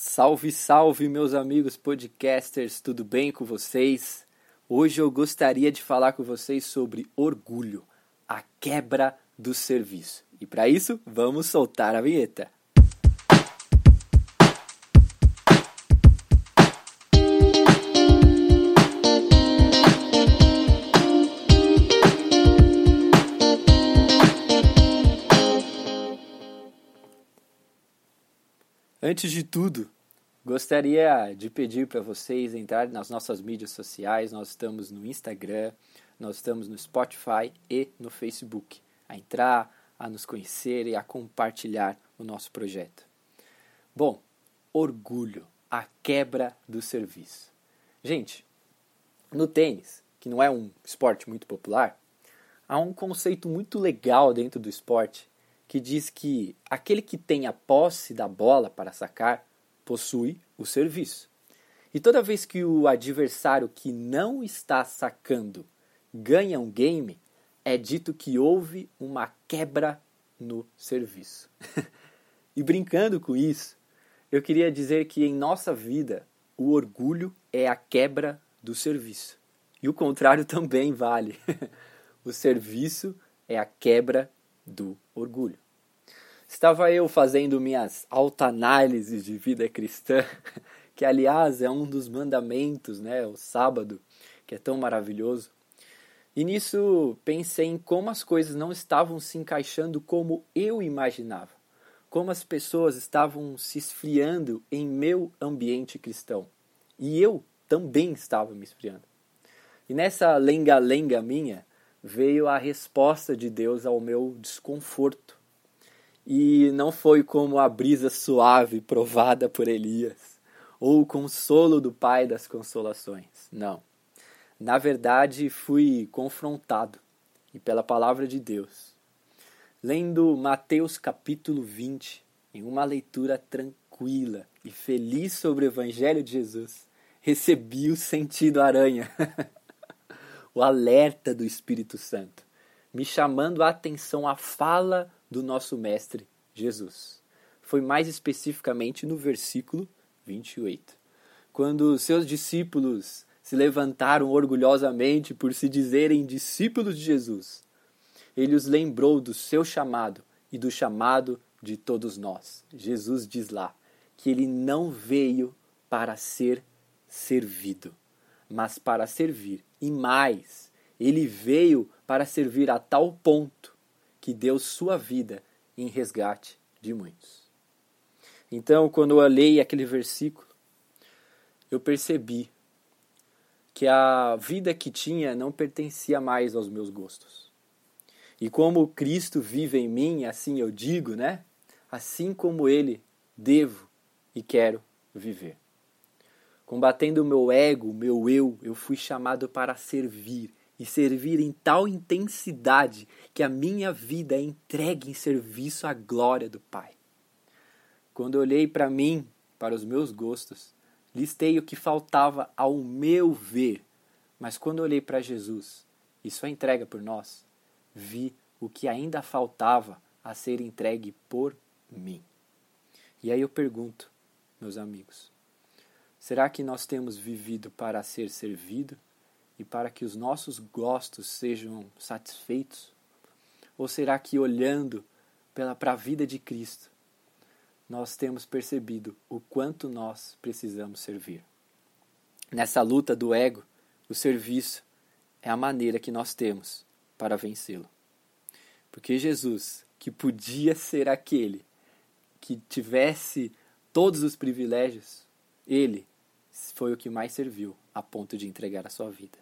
Salve, salve, meus amigos podcasters, tudo bem com vocês? Hoje eu gostaria de falar com vocês sobre orgulho, a quebra do serviço. E para isso, vamos soltar a vinheta. Antes de tudo, gostaria de pedir para vocês entrarem nas nossas mídias sociais. Nós estamos no Instagram, nós estamos no Spotify e no Facebook. A entrar, a nos conhecer e a compartilhar o nosso projeto. Bom, orgulho, a quebra do serviço. Gente, no tênis, que não é um esporte muito popular, há um conceito muito legal dentro do esporte que diz que aquele que tem a posse da bola para sacar possui o serviço. E toda vez que o adversário que não está sacando ganha um game, é dito que houve uma quebra no serviço. e brincando com isso, eu queria dizer que em nossa vida o orgulho é a quebra do serviço. E o contrário também vale. o serviço é a quebra do orgulho. Estava eu fazendo minhas autoanálises de vida cristã, que aliás é um dos mandamentos, né, o sábado, que é tão maravilhoso. E nisso pensei em como as coisas não estavam se encaixando como eu imaginava, como as pessoas estavam se esfriando em meu ambiente cristão. E eu também estava me esfriando. E nessa lenga-lenga minha, veio a resposta de Deus ao meu desconforto. E não foi como a brisa suave provada por Elias, ou o consolo do Pai das consolações. Não. Na verdade, fui confrontado, e pela palavra de Deus. Lendo Mateus capítulo 20, em uma leitura tranquila e feliz sobre o Evangelho de Jesus, recebi o sentido aranha. o alerta do Espírito Santo, me chamando a atenção à fala do nosso Mestre Jesus. Foi mais especificamente no versículo 28, quando seus discípulos se levantaram orgulhosamente por se dizerem discípulos de Jesus. Ele os lembrou do seu chamado e do chamado de todos nós. Jesus diz lá que ele não veio para ser servido, mas para servir e mais, ele veio para servir a tal ponto que deu sua vida em resgate de muitos. Então, quando eu olhei aquele versículo, eu percebi que a vida que tinha não pertencia mais aos meus gostos. E como Cristo vive em mim, assim eu digo, né? Assim como Ele devo e quero viver. Combatendo o meu ego, meu eu, eu fui chamado para servir e servir em tal intensidade que a minha vida é entregue em serviço à glória do Pai. Quando olhei para mim, para os meus gostos, listei o que faltava ao meu ver, mas quando olhei para Jesus e sua entrega por nós, vi o que ainda faltava a ser entregue por mim. E aí eu pergunto, meus amigos, Será que nós temos vivido para ser servido e para que os nossos gostos sejam satisfeitos? Ou será que olhando para a vida de Cristo, nós temos percebido o quanto nós precisamos servir? Nessa luta do ego, o serviço é a maneira que nós temos para vencê-lo. Porque Jesus, que podia ser aquele que tivesse todos os privilégios, ele foi o que mais serviu a ponto de entregar a sua vida.